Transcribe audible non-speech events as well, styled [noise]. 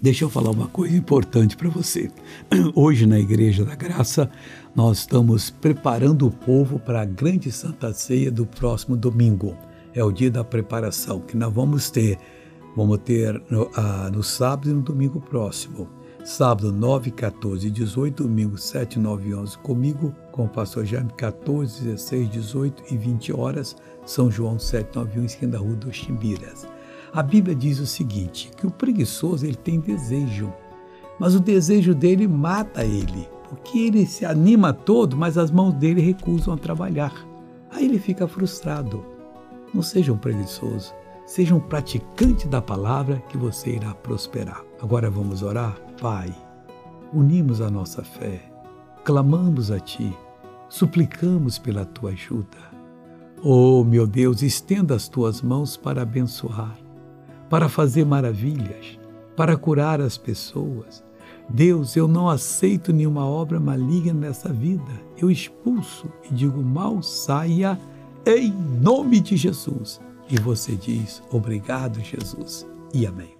Deixa eu falar uma coisa importante para você. [clears throat] Hoje, na Igreja da Graça, nós estamos preparando o povo para a grande Santa Ceia do próximo domingo. É o dia da preparação que nós vamos ter. Vamos ter no, ah, no sábado e no domingo próximo. Sábado 9, 14 e 18, domingo 7, 9 e 11 comigo, com o pastor Jaime 14, 16, 18 e 20 horas, São João 7, 9 e 1, esquina da rua dos Chimbiras. A Bíblia diz o seguinte, que o preguiçoso ele tem desejo, mas o desejo dele mata ele, porque ele se anima todo, mas as mãos dele recusam a trabalhar. Aí ele fica frustrado. Não seja um preguiçoso, seja um praticante da palavra que você irá prosperar. Agora vamos orar? Pai, unimos a nossa fé, clamamos a Ti, suplicamos pela Tua ajuda. Oh, meu Deus, estenda as Tuas mãos para abençoar para fazer maravilhas, para curar as pessoas. Deus, eu não aceito nenhuma obra maligna nessa vida. Eu expulso e digo: mal saia em nome de Jesus. E você diz: obrigado, Jesus, e amém.